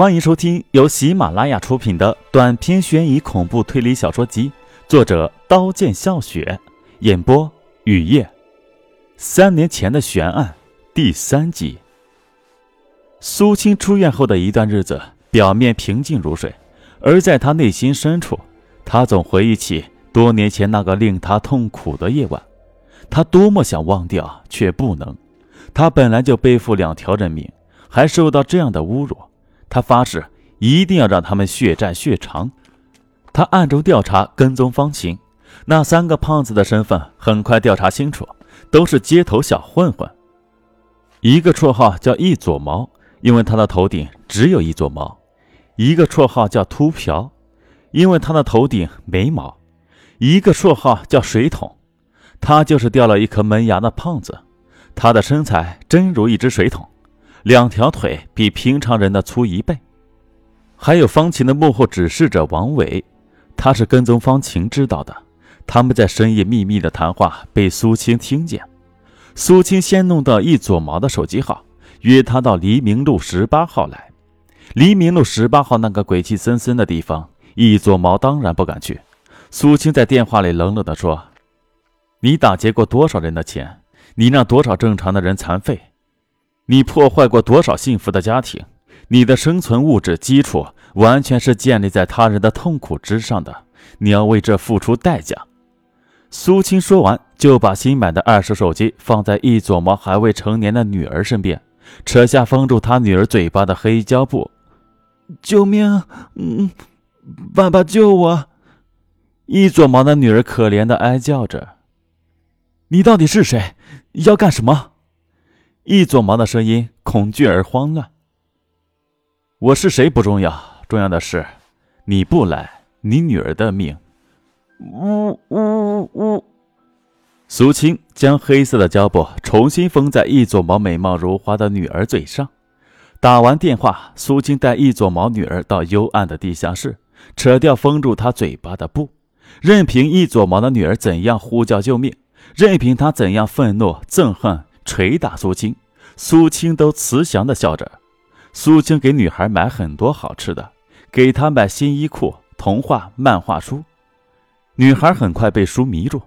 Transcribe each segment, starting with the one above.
欢迎收听由喜马拉雅出品的短篇悬疑恐怖推理小说集，作者刀剑笑雪，演播雨夜。三年前的悬案第三集。苏青出院后的一段日子，表面平静如水，而在他内心深处，他总回忆起多年前那个令他痛苦的夜晚。他多么想忘掉，却不能。他本来就背负两条人命，还受到这样的侮辱。他发誓一定要让他们血债血偿。他暗中调查跟踪方晴，那三个胖子的身份很快调查清楚，都是街头小混混。一个绰号叫一撮毛，因为他的头顶只有一撮毛；一个绰号叫秃瓢，因为他的头顶没毛；一个绰号叫水桶，他就是掉了一颗门牙的胖子。他的身材真如一只水桶。两条腿比平常人的粗一倍，还有方晴的幕后指示者王伟，他是跟踪方晴知道的。他们在深夜秘密的谈话被苏青听见。苏青先弄到易左毛的手机号，约他到黎明路十八号来。黎明路十八号那个鬼气森森的地方，易左毛当然不敢去。苏青在电话里冷冷地说：“你打劫过多少人的钱？你让多少正常的人残废？”你破坏过多少幸福的家庭？你的生存物质基础完全是建立在他人的痛苦之上的，你要为这付出代价。苏青说完，就把新买的二手手机放在一撮毛还未成年的女儿身边，扯下封住他女儿嘴巴的黑胶布。救命！嗯，爸爸救我！一撮毛的女儿可怜的哀叫着。你到底是谁？要干什么？一撮毛的声音恐惧而慌乱。我是谁不重要，重要的是，你不来，你女儿的命。呜呜呜！苏青将黑色的胶布重新封在一撮毛美貌如花的女儿嘴上。打完电话，苏青带一撮毛女儿到幽暗的地下室，扯掉封住她嘴巴的布，任凭一撮毛的女儿怎样呼叫救命，任凭她怎样愤怒憎恨。捶打苏青，苏青都慈祥的笑着。苏青给女孩买很多好吃的，给她买新衣裤、童话、漫画书。女孩很快被书迷住。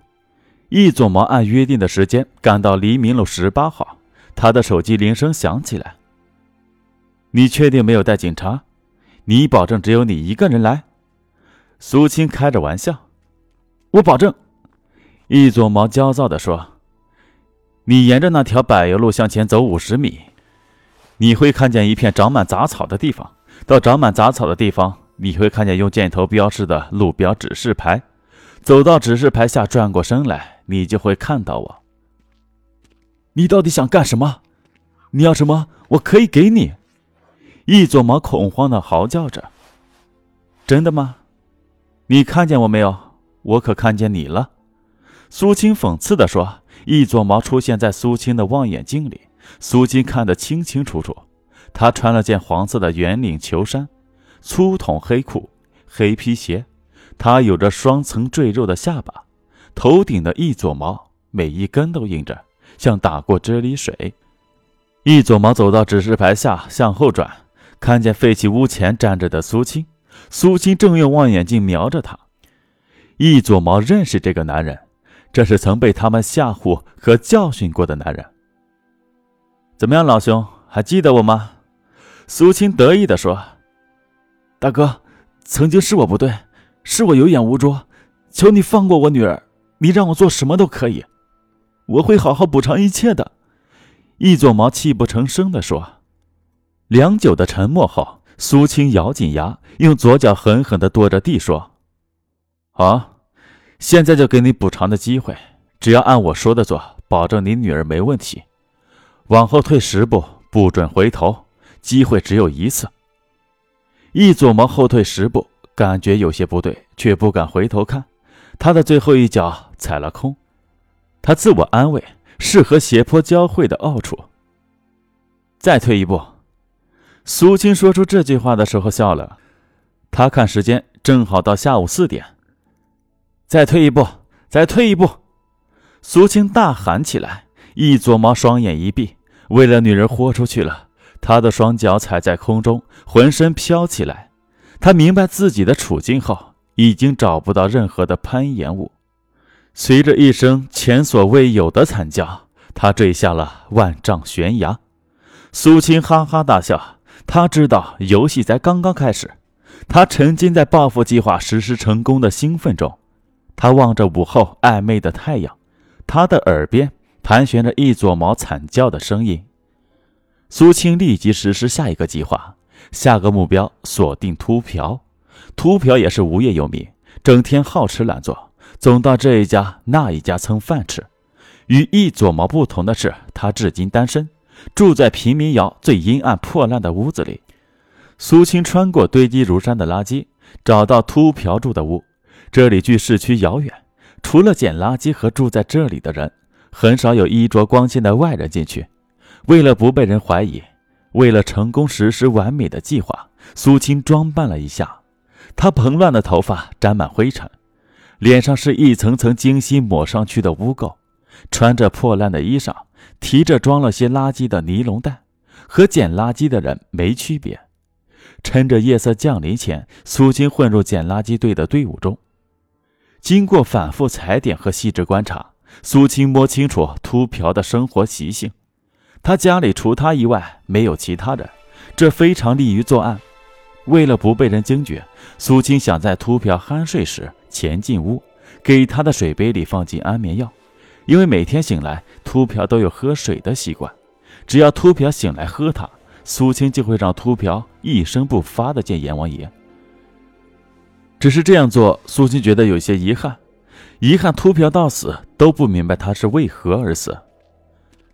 易左毛按约定的时间赶到黎明路十八号，他的手机铃声响起来。你确定没有带警察？你保证只有你一个人来？苏青开着玩笑。我保证。易左毛焦躁地说。你沿着那条柏油路向前走五十米，你会看见一片长满杂草的地方。到长满杂草的地方，你会看见用箭头标示的路标指示牌。走到指示牌下，转过身来，你就会看到我。你到底想干什么？你要什么？我可以给你。一撮毛恐慌的嚎叫着。真的吗？你看见我没有？我可看见你了。苏青讽刺地说。一撮毛出现在苏青的望远镜里，苏青看得清清楚楚。他穿了件黄色的圆领球衫，粗筒黑裤，黑皮鞋。他有着双层赘肉的下巴，头顶的一撮毛每一根都硬着，像打过啫喱水。一撮毛走到指示牌下，向后转，看见废弃屋前站着的苏青。苏青正用望远镜瞄着他。一撮毛认识这个男人。这是曾被他们吓唬和教训过的男人。怎么样，老兄，还记得我吗？苏青得意地说：“大哥，曾经是我不对，是我有眼无珠，求你放过我女儿，你让我做什么都可以，我会好好补偿一切的。”一撮毛泣不成声地说。良久的沉默后，苏青咬紧牙，用左脚狠狠地跺着地说：“好。”现在就给你补偿的机会，只要按我说的做，保证你女儿没问题。往后退十步，不准回头，机会只有一次。一左毛后退十步，感觉有些不对，却不敢回头看。他的最后一脚踩了空，他自我安慰，是和斜坡交汇的奥处。再退一步。苏青说出这句话的时候笑了，他看时间，正好到下午四点。再退一步，再退一步！苏青大喊起来。一撮毛双眼一闭，为了女人豁出去了。他的双脚踩在空中，浑身飘起来。他明白自己的处境后，已经找不到任何的攀岩物。随着一声前所未有的惨叫，他坠下了万丈悬崖。苏青哈哈大笑，他知道游戏才刚刚开始。他沉浸在报复计划实施成功的兴奋中。他望着午后暧昧的太阳，他的耳边盘旋着一撮毛惨叫的声音。苏青立即实施下一个计划，下个目标锁定秃瓢。秃瓢也是无业游民，整天好吃懒做，总到这一家那一家蹭饭吃。与一撮毛不同的是，他至今单身，住在平民窑最阴暗破烂的屋子里。苏青穿过堆积如山的垃圾，找到秃瓢住的屋。这里距市区遥远，除了捡垃圾和住在这里的人，很少有衣着光鲜的外人进去。为了不被人怀疑，为了成功实施完美的计划，苏青装扮了一下。她蓬乱的头发沾满灰尘，脸上是一层层精心抹上去的污垢，穿着破烂的衣裳，提着装了些垃圾的尼龙袋，和捡垃圾的人没区别。趁着夜色降临前，苏青混入捡垃圾队的队伍中。经过反复踩点和细致观察，苏青摸清楚秃瓢的生活习性。他家里除他以外没有其他人，这非常利于作案。为了不被人惊觉，苏青想在秃瓢酣睡时潜进屋，给他的水杯里放进安眠药，因为每天醒来秃瓢都有喝水的习惯。只要秃瓢醒来喝它，苏青就会让秃瓢一声不发的见阎王爷。只是这样做，苏青觉得有些遗憾，遗憾秃瓢到死都不明白他是为何而死。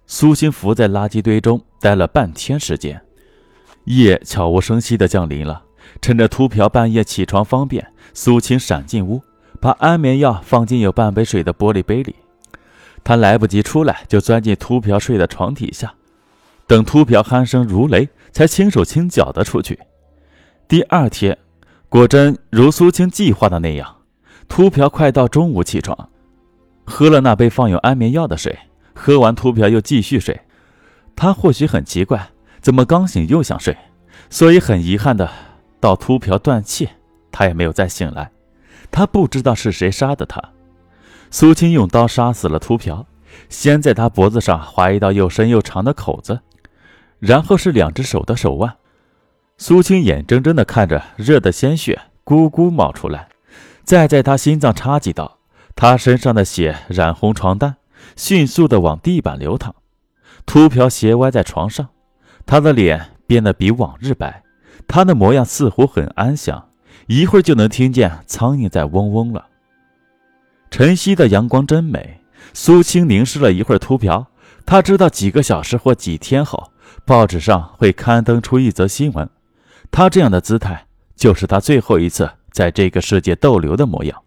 苏青伏在垃圾堆中待了半天时间，夜悄无声息地降临了。趁着秃瓢半夜起床方便，苏青闪进屋，把安眠药放进有半杯水的玻璃杯里。他来不及出来，就钻进秃瓢睡的床底下，等秃瓢鼾声如雷，才轻手轻脚地出去。第二天，果真如苏青计划的那样，秃瓢快到中午起床，喝了那杯放有安眠药的水。喝完秃瓢又继续睡，他或许很奇怪，怎么刚醒又想睡，所以很遗憾的到秃瓢断气，他也没有再醒来。他不知道是谁杀的他。苏青用刀杀死了秃瓢，先在他脖子上划一道又深又长的口子，然后是两只手的手腕。苏青眼睁睁地看着热的鲜血咕咕冒出来，再在他心脏插几刀，他身上的血染红床单。迅速地往地板流淌，秃瓢斜歪在床上，他的脸变得比往日白，他的模样似乎很安详，一会儿就能听见苍蝇在嗡嗡了。晨曦的阳光真美，苏青凝视了一会儿秃瓢，他知道几个小时或几天后，报纸上会刊登出一则新闻，他这样的姿态就是他最后一次在这个世界逗留的模样。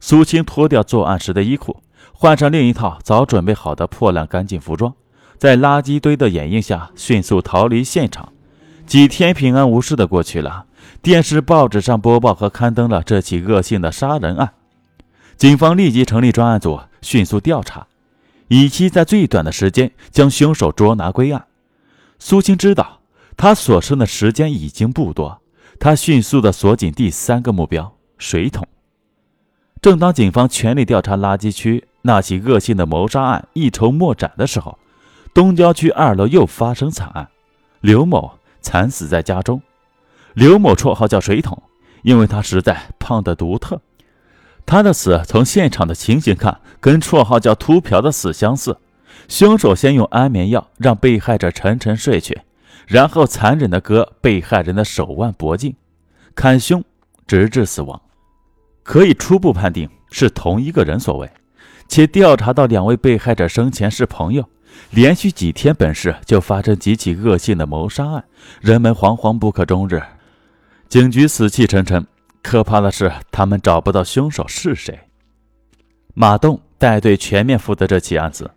苏青脱掉作案时的衣裤。换上另一套早准备好的破烂干净服装，在垃圾堆的掩映下迅速逃离现场。几天平安无事的过去了，电视、报纸上播报和刊登了这起恶性的杀人案。警方立即成立专案组，迅速调查，以期在最短的时间将凶手捉拿归案。苏青知道，他所剩的时间已经不多，他迅速地锁紧第三个目标——水桶。正当警方全力调查垃圾区那起恶性的谋杀案一筹莫展的时候，东郊区二楼又发生惨案，刘某惨死在家中。刘某绰号叫水桶，因为他实在胖得独特。他的死从现场的情形看，跟绰号叫秃瓢的死相似。凶手先用安眠药让被害者沉沉睡去，然后残忍地割被害人的手腕脖颈，砍胸，直至死亡。可以初步判定是同一个人所为，且调查到两位被害者生前是朋友，连续几天本市就发生几起恶性的谋杀案，人们惶惶不可终日，警局死气沉沉。可怕的是，他们找不到凶手是谁。马栋带队全面负责这起案子。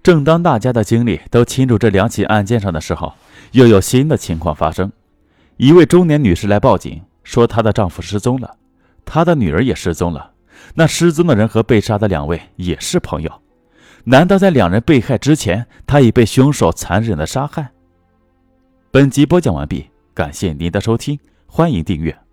正当大家的精力都倾注这两起案件上的时候，又有新的情况发生。一位中年女士来报警，说她的丈夫失踪了。她的女儿也失踪了，那失踪的人和被杀的两位也是朋友，难道在两人被害之前，他已被凶手残忍的杀害？本集播讲完毕，感谢您的收听，欢迎订阅。